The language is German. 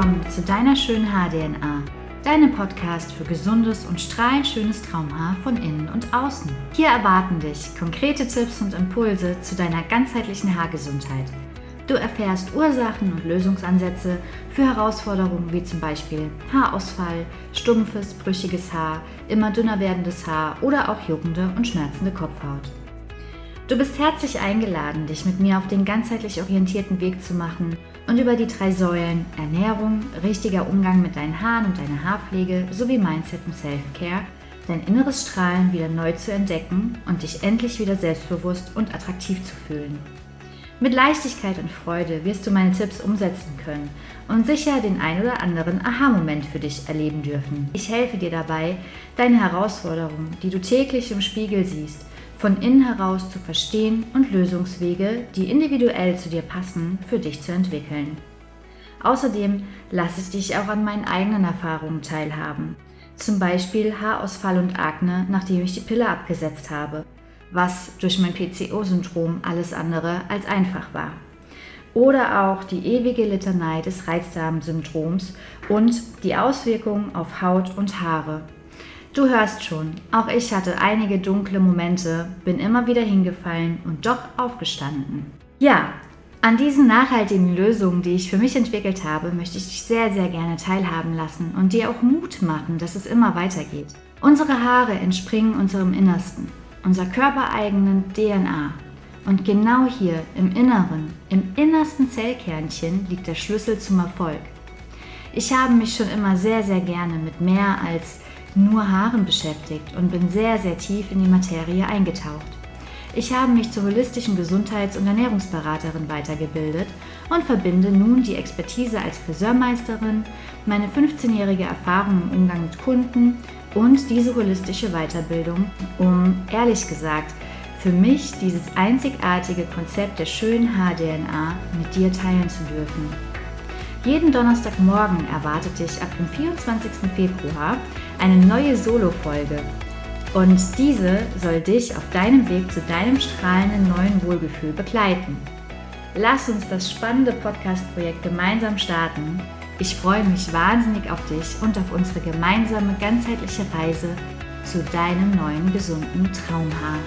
willkommen zu deiner schönen Haar-DNA, deinem Podcast für gesundes und strahlend schönes Traumhaar von innen und außen. Hier erwarten dich konkrete Tipps und Impulse zu deiner ganzheitlichen Haargesundheit. Du erfährst Ursachen und Lösungsansätze für Herausforderungen wie zum Beispiel Haarausfall, stumpfes, brüchiges Haar, immer dünner werdendes Haar oder auch juckende und schmerzende Kopfhaut. Du bist herzlich eingeladen, dich mit mir auf den ganzheitlich orientierten Weg zu machen und über die drei Säulen Ernährung, richtiger Umgang mit deinen Haaren und deiner Haarpflege sowie Mindset und Self-Care dein inneres Strahlen wieder neu zu entdecken und dich endlich wieder selbstbewusst und attraktiv zu fühlen. Mit Leichtigkeit und Freude wirst du meine Tipps umsetzen können und sicher den ein oder anderen Aha-Moment für dich erleben dürfen. Ich helfe dir dabei, deine Herausforderungen, die du täglich im Spiegel siehst, von innen heraus zu verstehen und Lösungswege, die individuell zu dir passen, für dich zu entwickeln. Außerdem lasse ich dich auch an meinen eigenen Erfahrungen teilhaben. Zum Beispiel Haarausfall und Akne, nachdem ich die Pille abgesetzt habe, was durch mein PCO-Syndrom alles andere als einfach war. Oder auch die ewige Litanei des Reizdarmsyndroms und die Auswirkungen auf Haut und Haare, Du hörst schon, auch ich hatte einige dunkle Momente, bin immer wieder hingefallen und doch aufgestanden. Ja, an diesen nachhaltigen Lösungen, die ich für mich entwickelt habe, möchte ich dich sehr, sehr gerne teilhaben lassen und dir auch Mut machen, dass es immer weitergeht. Unsere Haare entspringen unserem Innersten, unserer körpereigenen DNA. Und genau hier im Inneren, im innersten Zellkernchen liegt der Schlüssel zum Erfolg. Ich habe mich schon immer sehr, sehr gerne mit mehr als nur Haaren beschäftigt und bin sehr, sehr tief in die Materie eingetaucht. Ich habe mich zur holistischen Gesundheits- und Ernährungsberaterin weitergebildet und verbinde nun die Expertise als Friseurmeisterin, meine 15-jährige Erfahrung im Umgang mit Kunden und diese holistische Weiterbildung, um ehrlich gesagt für mich dieses einzigartige Konzept der schönen Haar-DNA mit dir teilen zu dürfen. Jeden Donnerstagmorgen erwartet dich ab dem 24. Februar eine neue Solo-Folge. Und diese soll dich auf deinem Weg zu deinem strahlenden neuen Wohlgefühl begleiten. Lass uns das spannende Podcast-Projekt gemeinsam starten. Ich freue mich wahnsinnig auf dich und auf unsere gemeinsame ganzheitliche Reise zu deinem neuen gesunden Traumhaar.